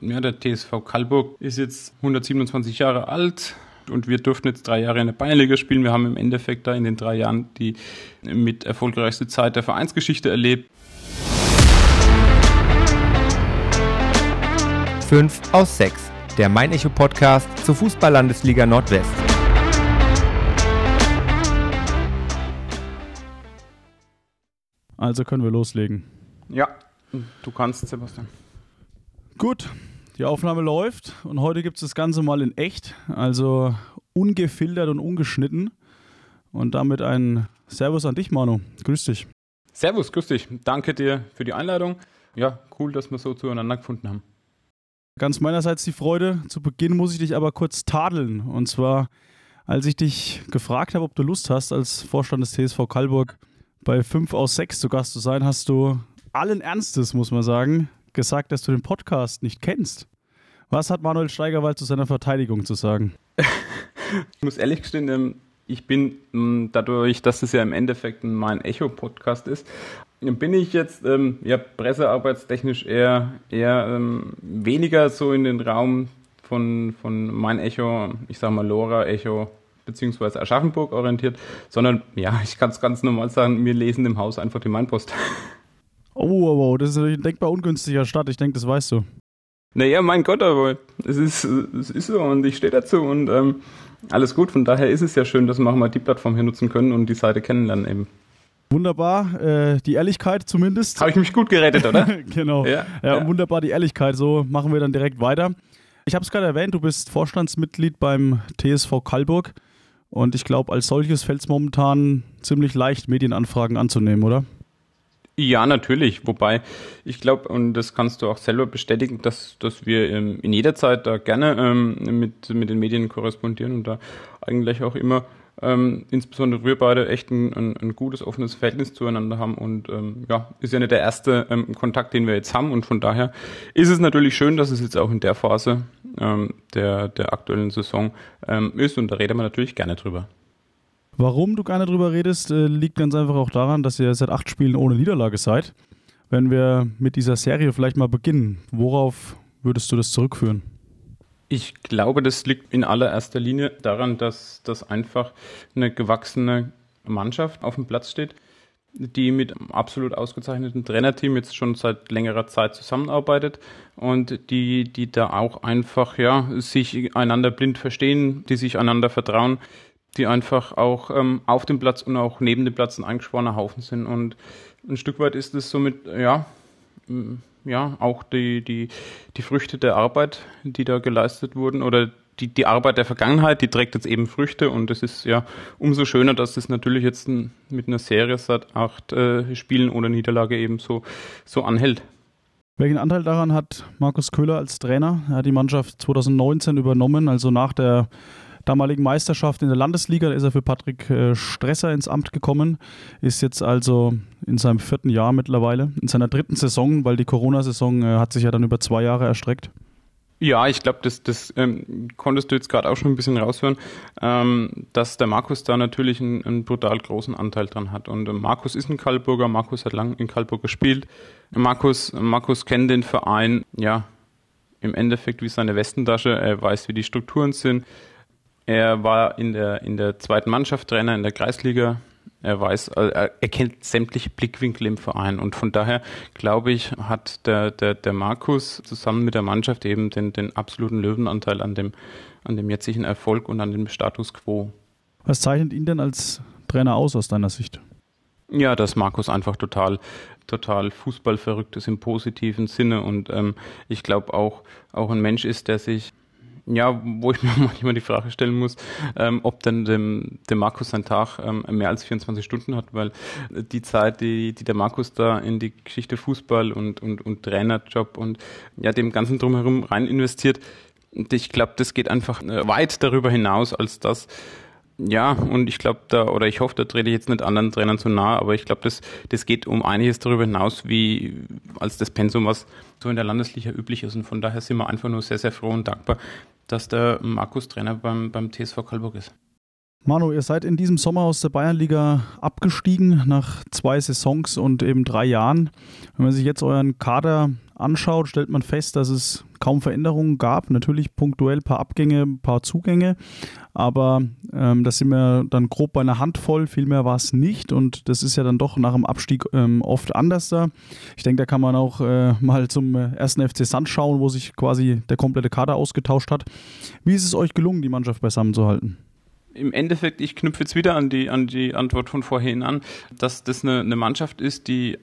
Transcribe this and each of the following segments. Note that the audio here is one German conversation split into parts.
Ja, der TSV Kalburg ist jetzt 127 Jahre alt und wir durften jetzt drei Jahre in der Bayernliga spielen. Wir haben im Endeffekt da in den drei Jahren die mit erfolgreichste Zeit der Vereinsgeschichte erlebt. 5 aus 6, der Mein Echo Podcast zur Fußball-Landesliga Nordwest. Also können wir loslegen. Ja, du kannst, Sebastian. Gut, die Aufnahme läuft und heute gibt es das Ganze mal in echt, also ungefiltert und ungeschnitten. Und damit ein Servus an dich, Manu. Grüß dich. Servus, grüß dich. Danke dir für die Einladung. Ja, cool, dass wir so zueinander gefunden haben. Ganz meinerseits die Freude. Zu Beginn muss ich dich aber kurz tadeln. Und zwar, als ich dich gefragt habe, ob du Lust hast, als Vorstand des TSV Kalburg bei 5 aus 6 zu Gast zu sein, hast du allen Ernstes, muss man sagen, gesagt, dass du den Podcast nicht kennst. Was hat Manuel Steigerwald zu seiner Verteidigung zu sagen? ich muss ehrlich gestehen, ähm, ich bin ähm, dadurch, dass es ja im Endeffekt mein Echo-Podcast ist, bin ich jetzt ähm, ja, pressearbeitstechnisch eher, eher ähm, weniger so in den Raum von, von mein Echo, ich sag mal Lora Echo beziehungsweise Aschaffenburg orientiert, sondern ja, ich kann es ganz normal sagen, wir lesen im Haus einfach die Mainpost. Oh, wow, wow, das ist natürlich ein denkbar ungünstiger Start. Ich denke, das weißt du. Naja, mein Gott, aber es ist, es ist so und ich stehe dazu und ähm, alles gut. Von daher ist es ja schön, dass wir auch mal die Plattform hier nutzen können und die Seite kennenlernen eben. Wunderbar, äh, die Ehrlichkeit zumindest. Habe ich mich gut gerettet, oder? genau. Ja, ja, ja, wunderbar, die Ehrlichkeit. So machen wir dann direkt weiter. Ich habe es gerade erwähnt, du bist Vorstandsmitglied beim TSV Kalburg und ich glaube, als solches fällt es momentan ziemlich leicht, Medienanfragen anzunehmen, oder? Ja, natürlich. Wobei ich glaube, und das kannst du auch selber bestätigen, dass, dass wir ähm, in jeder Zeit da gerne ähm, mit, mit den Medien korrespondieren und da eigentlich auch immer, ähm, insbesondere wir beide, echt ein, ein, ein, gutes, offenes Verhältnis zueinander haben. Und ähm, ja, ist ja nicht der erste ähm, Kontakt, den wir jetzt haben. Und von daher ist es natürlich schön, dass es jetzt auch in der Phase ähm, der, der aktuellen Saison ist. Und da reden wir natürlich gerne drüber. Warum du gerne drüber redest, äh, liegt ganz einfach auch daran, dass ihr seit acht Spielen ohne Niederlage seid. Wenn wir mit dieser Serie vielleicht mal beginnen, worauf würdest du das zurückführen? Ich glaube, das liegt in allererster Linie daran, dass das einfach eine gewachsene Mannschaft auf dem Platz steht, die mit einem absolut ausgezeichneten Trainerteam jetzt schon seit längerer Zeit zusammenarbeitet und die, die da auch einfach ja sich einander blind verstehen, die sich einander vertrauen, die einfach auch ähm, auf dem Platz und auch neben dem Platz ein eingeschworener Haufen sind. Und ein Stück weit ist es somit, ja, ja, auch die, die, die Früchte der Arbeit, die da geleistet wurden oder die, die Arbeit der Vergangenheit, die trägt jetzt eben Früchte und es ist ja umso schöner, dass es natürlich jetzt mit einer Serie seit acht äh, Spielen ohne Niederlage eben so, so anhält. Welchen Anteil daran hat Markus Köhler als Trainer? Er hat die Mannschaft 2019 übernommen, also nach der damaligen Meisterschaft in der Landesliga. Da ist er für Patrick äh, Stresser ins Amt gekommen, ist jetzt also in seinem vierten Jahr mittlerweile, in seiner dritten Saison, weil die Corona-Saison äh, hat sich ja dann über zwei Jahre erstreckt. Ja, ich glaube, das, das ähm, konntest du jetzt gerade auch schon ein bisschen raushören, ähm, dass der Markus da natürlich einen, einen, brutal großen Anteil dran hat. Und äh, Markus ist ein Kalburger, Markus hat lang in Kalburg gespielt. Markus, Markus kennt den Verein, ja, im Endeffekt wie seine Westentasche. Er weiß, wie die Strukturen sind. Er war in der, in der zweiten Mannschaft Trainer in der Kreisliga. Er weiß, er kennt sämtliche Blickwinkel im Verein und von daher glaube ich, hat der, der, der Markus zusammen mit der Mannschaft eben den, den absoluten Löwenanteil an dem, an dem jetzigen Erfolg und an dem Status quo. Was zeichnet ihn denn als Trainer aus aus deiner Sicht? Ja, dass Markus einfach total, total fußballverrückt ist im positiven Sinne und ähm, ich glaube auch, auch ein Mensch ist, der sich ja, wo ich mir manchmal die Frage stellen muss, ähm, ob denn dem, dem Markus sein Tag ähm, mehr als 24 Stunden hat, weil die Zeit, die, die der Markus da in die Geschichte Fußball und, und, und Trainerjob und ja, dem Ganzen drumherum rein investiert, ich glaube, das geht einfach äh, weit darüber hinaus als das, ja, und ich glaube da, oder ich hoffe, da trete ich jetzt nicht anderen Trainern zu nahe, aber ich glaube, das, das geht um einiges darüber hinaus, wie als das Pensum, was so in der Landesliga üblich ist. Und von daher sind wir einfach nur sehr, sehr froh und dankbar, dass der Markus Trainer beim, beim TSV Kalburg ist. Manu, ihr seid in diesem Sommer aus der Bayernliga abgestiegen nach zwei Saisons und eben drei Jahren. Wenn man sich jetzt euren Kader anschaut, stellt man fest, dass es kaum Veränderungen gab. Natürlich punktuell ein paar Abgänge, ein paar Zugänge, aber ähm, das sind wir dann grob bei einer Handvoll. Viel mehr war es nicht und das ist ja dann doch nach dem Abstieg ähm, oft anders da. Ich denke, da kann man auch äh, mal zum ersten FC Sand schauen, wo sich quasi der komplette Kader ausgetauscht hat. Wie ist es euch gelungen, die Mannschaft beisammen zu halten? Im Endeffekt, ich knüpfe jetzt wieder an die, an die Antwort von vorhin an, dass das eine, eine Mannschaft ist, die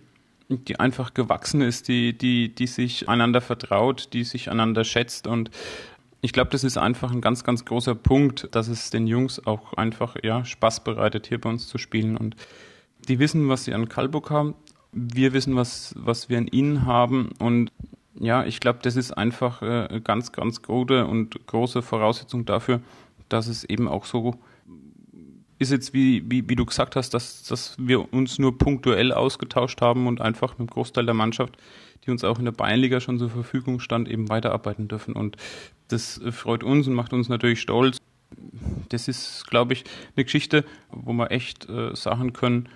die einfach gewachsen ist, die, die, die sich einander vertraut, die sich einander schätzt und ich glaube, das ist einfach ein ganz, ganz großer Punkt, dass es den Jungs auch einfach ja, Spaß bereitet, hier bei uns zu spielen. Und die wissen, was sie an Kalburg haben. Wir wissen, was, was wir an ihnen haben. Und ja, ich glaube, das ist einfach äh, ganz, ganz gute und große Voraussetzung dafür, dass es eben auch so ist jetzt, wie, wie, wie du gesagt hast, dass, dass wir uns nur punktuell ausgetauscht haben und einfach mit dem Großteil der Mannschaft, die uns auch in der Bayernliga schon zur Verfügung stand, eben weiterarbeiten dürfen. Und das freut uns und macht uns natürlich stolz. Das ist, glaube ich, eine Geschichte, wo wir echt äh, sagen können,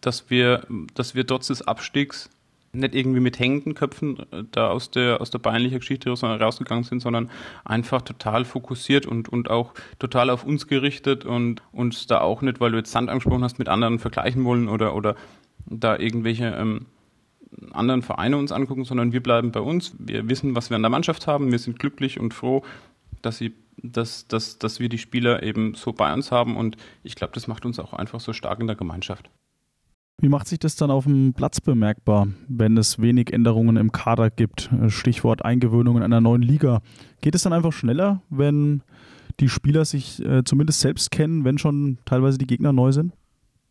dass wir, dass wir trotz des Abstiegs nicht irgendwie mit hängenden Köpfen äh, da aus der, aus der peinlichen Geschichte rausgegangen sind, sondern einfach total fokussiert und, und auch total auf uns gerichtet und uns da auch nicht, weil du jetzt Sand angesprochen hast, mit anderen vergleichen wollen oder, oder da irgendwelche ähm, anderen Vereine uns angucken, sondern wir bleiben bei uns. Wir wissen, was wir an der Mannschaft haben. Wir sind glücklich und froh, dass sie dass, dass, dass wir die Spieler eben so bei uns haben und ich glaube, das macht uns auch einfach so stark in der Gemeinschaft. Wie macht sich das dann auf dem Platz bemerkbar, wenn es wenig Änderungen im Kader gibt? Stichwort Eingewöhnung in einer neuen Liga. Geht es dann einfach schneller, wenn die Spieler sich äh, zumindest selbst kennen, wenn schon teilweise die Gegner neu sind?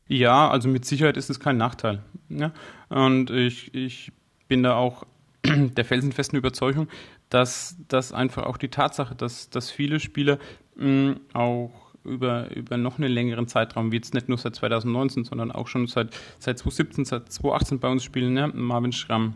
Ja, also mit Sicherheit ist es kein Nachteil. Ja? Und ich, ich bin da auch der felsenfesten Überzeugung, dass, dass einfach auch die Tatsache, dass, dass viele Spieler mh, auch über, über noch einen längeren Zeitraum, wie jetzt nicht nur seit 2019, sondern auch schon seit, seit 2017, seit 2018 bei uns spielen, ne? Marvin Schramm,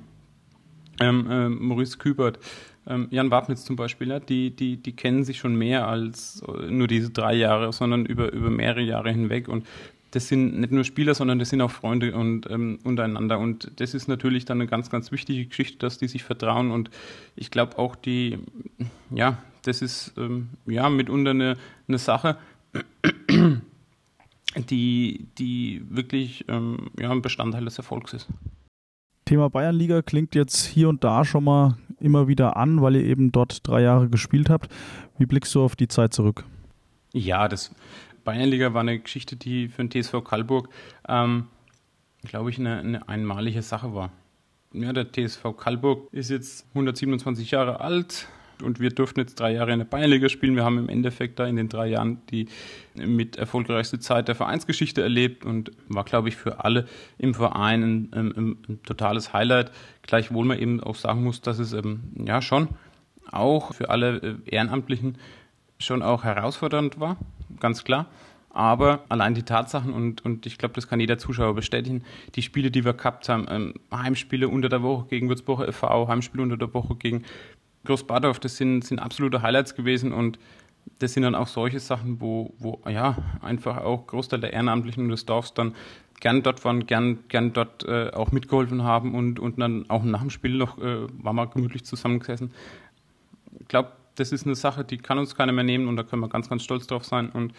ähm, äh, Maurice Kübert, ähm, Jan Wabnitz zum Beispiel, ne? die, die, die kennen sich schon mehr als nur diese drei Jahre, sondern über, über mehrere Jahre hinweg und das sind nicht nur Spieler, sondern das sind auch Freunde und ähm, untereinander. Und das ist natürlich dann eine ganz, ganz wichtige Geschichte, dass die sich vertrauen. Und ich glaube auch die, ja, das ist ähm, ja mitunter eine, eine Sache, die, die wirklich ähm, ja, ein Bestandteil des Erfolgs ist. Thema Bayernliga klingt jetzt hier und da schon mal immer wieder an, weil ihr eben dort drei Jahre gespielt habt. Wie blickst du auf die Zeit zurück? Ja, das Bayernliga war eine Geschichte, die für den TSV Kalburg, ähm, glaube ich, eine, eine einmalige Sache war. Ja, der TSV Kalburg ist jetzt 127 Jahre alt, und wir durften jetzt drei Jahre in der Bayernliga spielen. Wir haben im Endeffekt da in den drei Jahren die mit erfolgreichste Zeit der Vereinsgeschichte erlebt und war, glaube ich, für alle im Verein ein, ein, ein totales Highlight. Gleichwohl man eben auch sagen muss, dass es eben, ja schon auch für alle äh, Ehrenamtlichen schon auch herausfordernd war, ganz klar. Aber allein die Tatsachen, und, und ich glaube, das kann jeder Zuschauer bestätigen, die Spiele, die wir gehabt haben, ähm, Heimspiele unter der Woche gegen Würzburger e.V., Heimspiele unter der Woche gegen Großbadorf, das sind, sind absolute Highlights gewesen und das sind dann auch solche Sachen, wo, wo ja, einfach auch Großteil der Ehrenamtlichen des Dorfs dann gern dort waren, gern, gern dort äh, auch mitgeholfen haben und, und dann auch nach dem Spiel noch äh, waren wir gemütlich zusammengesessen. Ich glaube, das ist eine Sache, die kann uns keiner mehr nehmen und da können wir ganz, ganz stolz drauf sein. Und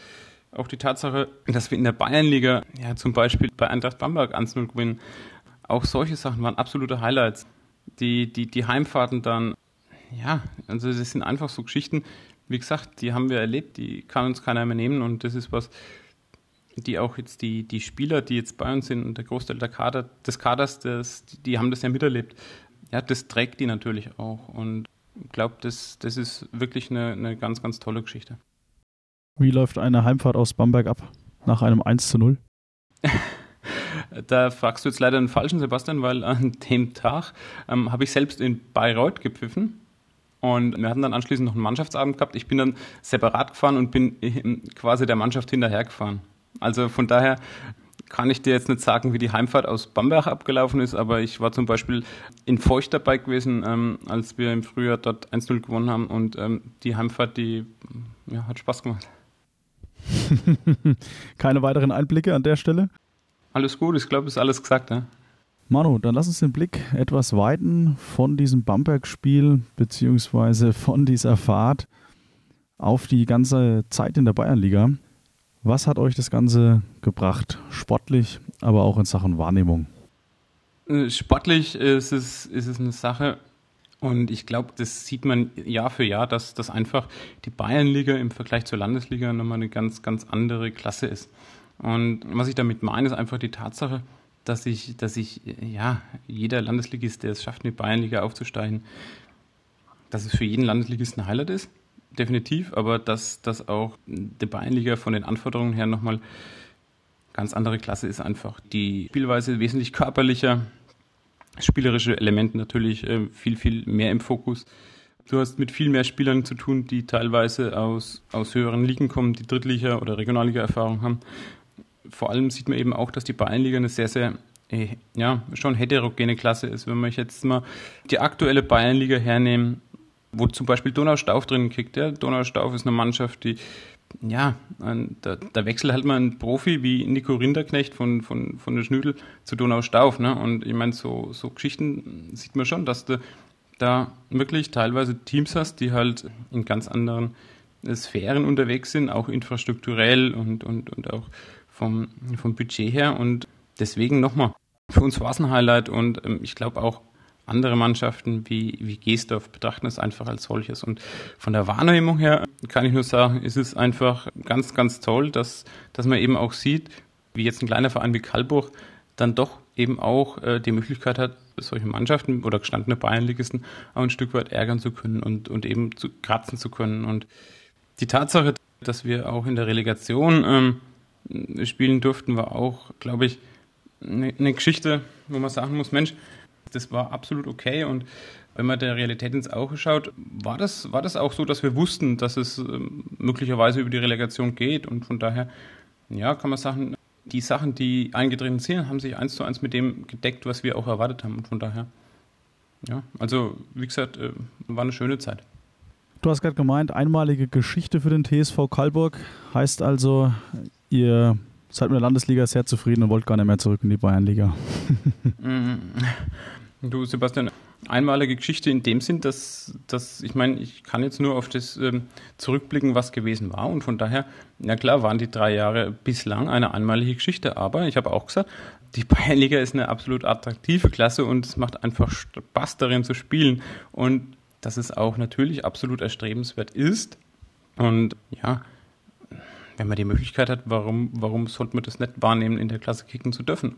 auch die Tatsache, dass wir in der Bayernliga ja zum Beispiel bei Eintracht Bamberg 1-0 gewinnen, auch solche Sachen waren absolute Highlights. Die, die, die Heimfahrten dann ja, also das sind einfach so Geschichten, wie gesagt, die haben wir erlebt, die kann uns keiner mehr nehmen und das ist was, die auch jetzt die, die Spieler, die jetzt bei uns sind und der Großteil der Kader, des Kaders, das, die haben das ja miterlebt. Ja, das trägt die natürlich auch und ich glaube, das, das ist wirklich eine, eine ganz, ganz tolle Geschichte. Wie läuft eine Heimfahrt aus Bamberg ab nach einem 1 zu 0? da fragst du jetzt leider den falschen Sebastian, weil an dem Tag ähm, habe ich selbst in Bayreuth gepfiffen und wir hatten dann anschließend noch einen Mannschaftsabend gehabt. Ich bin dann separat gefahren und bin quasi der Mannschaft hinterhergefahren. Also von daher kann ich dir jetzt nicht sagen, wie die Heimfahrt aus Bamberg abgelaufen ist, aber ich war zum Beispiel in Feucht dabei gewesen, ähm, als wir im Frühjahr dort 1-0 gewonnen haben und ähm, die Heimfahrt, die ja, hat Spaß gemacht. Keine weiteren Einblicke an der Stelle? Alles gut, ich glaube, ist alles gesagt. Ja? Manu, dann lass uns den Blick etwas weiten von diesem Bamberg-Spiel beziehungsweise von dieser Fahrt auf die ganze Zeit in der Bayernliga. Was hat euch das Ganze gebracht? Sportlich, aber auch in Sachen Wahrnehmung? Äh, sportlich ist es, ist es eine Sache, und ich glaube, das sieht man Jahr für Jahr, dass das einfach die Bayernliga im Vergleich zur Landesliga nochmal eine ganz, ganz andere Klasse ist. Und was ich damit meine, ist einfach die Tatsache, dass ich, dass ich, ja, jeder Landesligist, der es schafft, die Bayernliga aufzusteigen, dass es für jeden Landesligist ein Highlight ist, definitiv, aber dass das auch die Bayernliga von den Anforderungen her nochmal ganz andere Klasse ist einfach. Die Spielweise wesentlich körperlicher, spielerische Elemente natürlich äh, viel, viel mehr im Fokus. Du hast mit viel mehr Spielern zu tun, die teilweise aus, aus höheren Ligen kommen, die Drittliga- oder Regionalliga-Erfahrung haben. Vor allem sieht man eben auch, dass die Bayernliga eine sehr, sehr äh, ja, schon heterogene Klasse ist. Wenn wir jetzt mal die aktuelle Bayernliga hernehmen, wo zum Beispiel Donaustauf drin kickt. Ja? Donaustauf ist eine Mannschaft, die ja, da, da wechselt halt mal ein Profi wie Nico Rinderknecht von, von, von der Schnüdel zu Donaustauf. Ne? Und ich meine, so, so Geschichten sieht man schon, dass du da wirklich teilweise Teams hast, die halt in ganz anderen Sphären unterwegs sind, auch infrastrukturell und, und, und auch vom, vom Budget her. Und deswegen nochmal, für uns war es ein Highlight und ähm, ich glaube auch andere Mannschaften wie, wie Geesdorf betrachten es einfach als solches. Und von der Wahrnehmung her kann ich nur sagen, ist es einfach ganz, ganz toll, dass, dass man eben auch sieht, wie jetzt ein kleiner Verein wie Kalbuch dann doch eben auch äh, die Möglichkeit hat, solche Mannschaften oder gestandene Bayernligisten auch ein Stück weit ärgern zu können und, und eben zu kratzen zu können. Und die Tatsache, dass wir auch in der Relegation ähm, spielen durften, war auch, glaube ich, eine, eine Geschichte, wo man sagen muss, Mensch, das war absolut okay. Und wenn man der Realität ins Auge schaut, war das, war das auch so, dass wir wussten, dass es ähm, möglicherweise über die Relegation geht. Und von daher, ja, kann man sagen, die Sachen, die eingetreten sind, haben sich eins zu eins mit dem gedeckt, was wir auch erwartet haben. Und von daher, ja, also wie gesagt, äh, war eine schöne Zeit. Du hast gerade gemeint, einmalige Geschichte für den TSV Kalburg heißt also, ihr seid mit der Landesliga sehr zufrieden und wollt gar nicht mehr zurück in die Bayernliga. Du, Sebastian, einmalige Geschichte in dem Sinn, dass, dass ich meine, ich kann jetzt nur auf das ähm, zurückblicken, was gewesen war. Und von daher, na klar, waren die drei Jahre bislang eine einmalige Geschichte. Aber ich habe auch gesagt, die Bayernliga ist eine absolut attraktive Klasse und es macht einfach Spaß darin zu spielen. Und dass es auch natürlich absolut erstrebenswert ist. Und ja, wenn man die Möglichkeit hat, warum, warum sollte man das nicht wahrnehmen, in der Klasse kicken zu dürfen?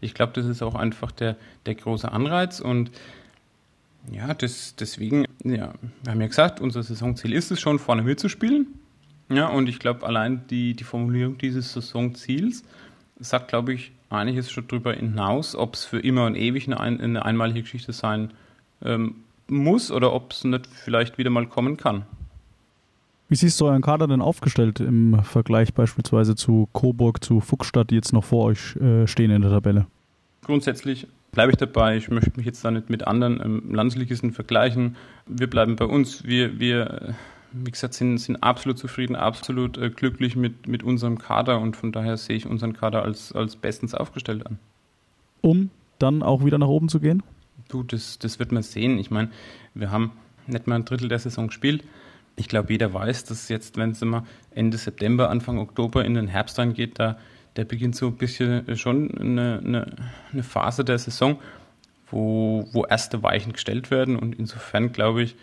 Ich glaube, das ist auch einfach der, der große Anreiz und ja, das, deswegen, ja, wir haben ja gesagt, unser Saisonziel ist es schon, vorne mitzuspielen. Ja, und ich glaube, allein die, die Formulierung dieses Saisonziels sagt, glaube ich, einiges schon darüber hinaus, ob es für immer und ewig eine, eine einmalige Geschichte sein ähm, muss oder ob es nicht vielleicht wieder mal kommen kann. Wie siehst du euren Kader denn aufgestellt im Vergleich beispielsweise zu Coburg, zu Fuchsstadt, die jetzt noch vor euch äh, stehen in der Tabelle? Grundsätzlich bleibe ich dabei. Ich möchte mich jetzt da nicht mit anderen ähm, Landesligisten vergleichen. Wir bleiben bei uns. Wir, wir äh, wie gesagt, sind, sind absolut zufrieden, absolut äh, glücklich mit, mit unserem Kader und von daher sehe ich unseren Kader als, als bestens aufgestellt an. Um dann auch wieder nach oben zu gehen? Du, das, das wird man sehen. Ich meine, wir haben nicht mal ein Drittel der Saison gespielt ich glaube, jeder weiß, dass jetzt, wenn es immer Ende September, Anfang Oktober in den Herbst reingeht, da der beginnt so ein bisschen schon eine, eine, eine Phase der Saison, wo, wo erste Weichen gestellt werden. Und insofern, glaube ich,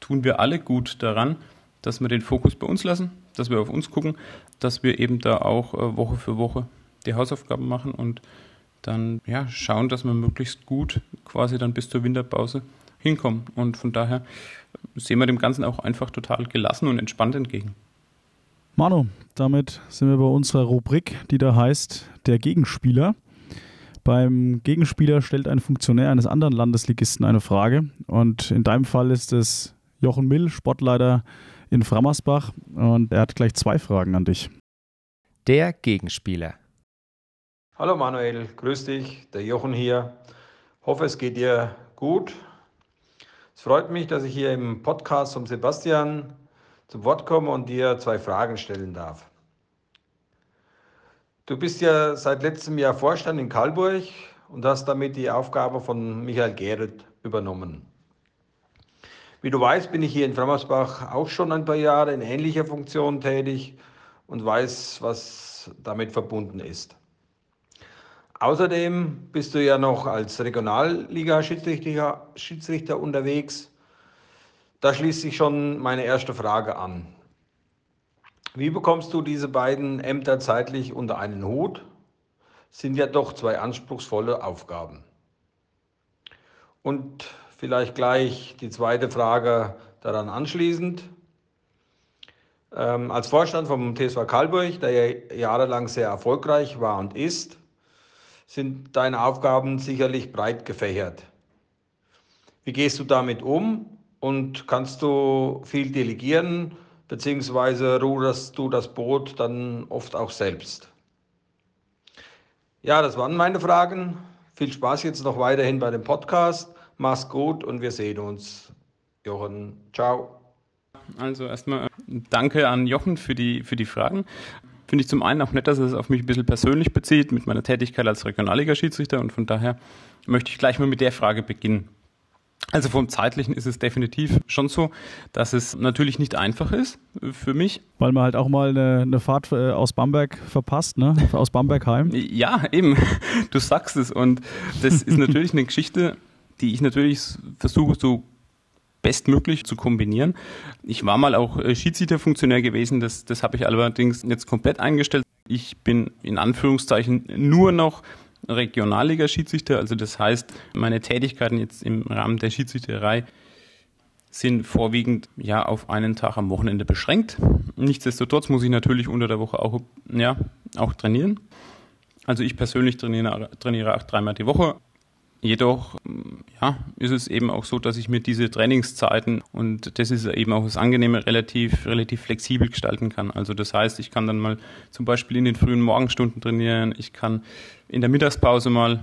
tun wir alle gut daran, dass wir den Fokus bei uns lassen, dass wir auf uns gucken, dass wir eben da auch äh, Woche für Woche die Hausaufgaben machen und dann ja, schauen, dass wir möglichst gut quasi dann bis zur Winterpause hinkommen. Und von daher sehen wir dem Ganzen auch einfach total gelassen und entspannt entgegen. Manu, damit sind wir bei unserer Rubrik, die da heißt der Gegenspieler. Beim Gegenspieler stellt ein Funktionär eines anderen Landesligisten eine Frage und in deinem Fall ist es Jochen Mill, Sportleiter in Frammersbach und er hat gleich zwei Fragen an dich. Der Gegenspieler. Hallo Manuel, grüß dich, der Jochen hier. Hoffe, es geht dir gut es freut mich, dass ich hier im Podcast vom Sebastian zum Wort komme und dir zwei Fragen stellen darf. Du bist ja seit letztem Jahr Vorstand in Kalburg und hast damit die Aufgabe von Michael Gerrit übernommen. Wie du weißt, bin ich hier in Frammersbach auch schon ein paar Jahre in ähnlicher Funktion tätig und weiß, was damit verbunden ist. Außerdem bist du ja noch als Regionalliga-Schiedsrichter Schiedsrichter unterwegs. Da schließt sich schon meine erste Frage an. Wie bekommst du diese beiden Ämter zeitlich unter einen Hut? Sind ja doch zwei anspruchsvolle Aufgaben. Und vielleicht gleich die zweite Frage daran anschließend. Ähm, als Vorstand vom TSV Karlburg, der ja jahrelang sehr erfolgreich war und ist, sind deine Aufgaben sicherlich breit gefächert. Wie gehst du damit um und kannst du viel delegieren, beziehungsweise ruderst du das Boot dann oft auch selbst? Ja, das waren meine Fragen. Viel Spaß jetzt noch weiterhin bei dem Podcast. Mach's gut und wir sehen uns. Jochen, ciao. Also erstmal danke an Jochen für die, für die Fragen finde ich zum einen auch nett, dass es auf mich ein bisschen persönlich bezieht mit meiner Tätigkeit als Regionalliga-Schiedsrichter und von daher möchte ich gleich mal mit der Frage beginnen. Also vom zeitlichen ist es definitiv schon so, dass es natürlich nicht einfach ist für mich. Weil man halt auch mal eine, eine Fahrt äh, aus Bamberg verpasst, ne? Aus Bamberg heim. Ja, eben. Du sagst es. Und das ist natürlich eine Geschichte, die ich natürlich versuche, so bestmöglich zu kombinieren. Ich war mal auch äh, Schiedsrichterfunktionär gewesen, das, das habe ich allerdings jetzt komplett eingestellt. Ich bin in Anführungszeichen nur noch Regionalliga-Schiedsrichter, also das heißt, meine Tätigkeiten jetzt im Rahmen der Schiedsrichterei sind vorwiegend ja auf einen Tag am Wochenende beschränkt. Nichtsdestotrotz muss ich natürlich unter der Woche auch, ja, auch trainieren. Also ich persönlich trainiere, trainiere auch dreimal die Woche Jedoch ja, ist es eben auch so, dass ich mir diese Trainingszeiten und das ist eben auch das Angenehme relativ, relativ flexibel gestalten kann. Also das heißt, ich kann dann mal zum Beispiel in den frühen Morgenstunden trainieren, ich kann in der Mittagspause mal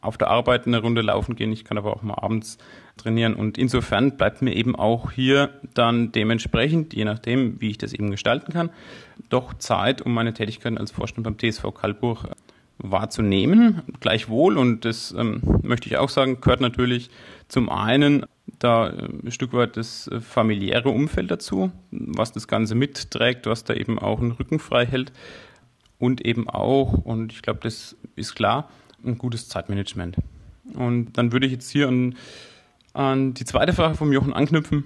auf der Arbeit eine Runde laufen gehen, ich kann aber auch mal abends trainieren und insofern bleibt mir eben auch hier dann dementsprechend, je nachdem, wie ich das eben gestalten kann, doch Zeit, um meine Tätigkeiten als Vorstand beim TSV Kalburg wahrzunehmen. Gleichwohl, und das ähm, möchte ich auch sagen, gehört natürlich zum einen da äh, ein Stück weit das äh, familiäre Umfeld dazu, was das Ganze mitträgt, was da eben auch einen Rücken frei hält. Und eben auch, und ich glaube, das ist klar, ein gutes Zeitmanagement. Und dann würde ich jetzt hier an, an die zweite Frage vom Jochen anknüpfen.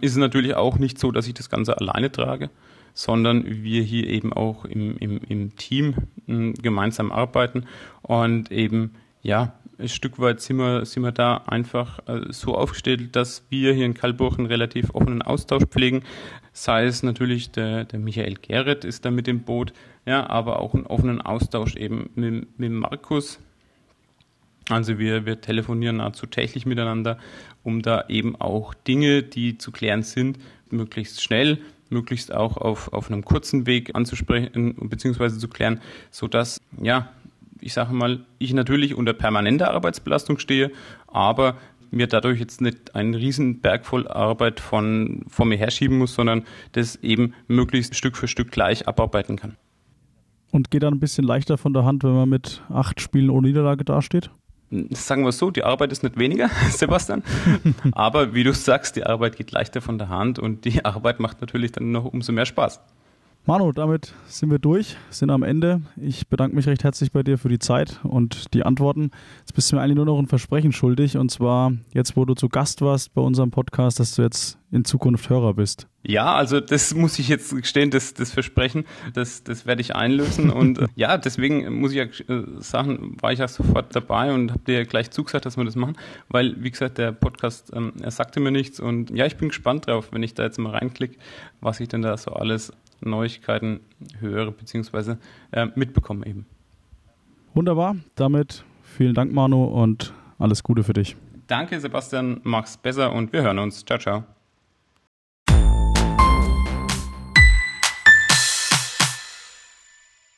Ist es natürlich auch nicht so, dass ich das Ganze alleine trage, sondern wir hier eben auch im, im, im Team hm, gemeinsam arbeiten und eben, ja, ein Stück weit sind wir, sind wir da einfach äh, so aufgestellt, dass wir hier in Kalburg einen relativ offenen Austausch pflegen. Sei es natürlich der, der Michael Gerrit ist da mit dem Boot, ja, aber auch einen offenen Austausch eben mit, mit Markus. Also wir, wir telefonieren nahezu täglich miteinander, um da eben auch Dinge, die zu klären sind, möglichst schnell möglichst auch auf, auf einem kurzen Weg anzusprechen bzw. zu klären, sodass, ja, ich sage mal, ich natürlich unter permanenter Arbeitsbelastung stehe, aber mir dadurch jetzt nicht einen riesen Berg voll Arbeit von vor mir herschieben muss, sondern das eben möglichst Stück für Stück gleich abarbeiten kann. Und geht dann ein bisschen leichter von der Hand, wenn man mit acht Spielen ohne Niederlage dasteht? Sagen wir so, die Arbeit ist nicht weniger, Sebastian. Aber wie du sagst, die Arbeit geht leichter von der Hand und die Arbeit macht natürlich dann noch umso mehr Spaß. Manu, damit sind wir durch, sind am Ende. Ich bedanke mich recht herzlich bei dir für die Zeit und die Antworten. Jetzt bist du mir eigentlich nur noch ein Versprechen schuldig und zwar jetzt, wo du zu Gast warst bei unserem Podcast, dass du jetzt in Zukunft Hörer bist. Ja, also das muss ich jetzt gestehen, das, das Versprechen, das, das werde ich einlösen und äh, ja, deswegen muss ich ja äh, sagen, war ich ja sofort dabei und habe dir gleich zugesagt, dass wir das machen, weil wie gesagt, der Podcast, ähm, er sagte mir nichts und ja, ich bin gespannt drauf, wenn ich da jetzt mal reinklicke, was ich denn da so alles Neuigkeiten höre bzw. Äh, mitbekomme eben. Wunderbar, damit vielen Dank Manu und alles Gute für dich. Danke Sebastian, mach's besser und wir hören uns. Ciao, ciao.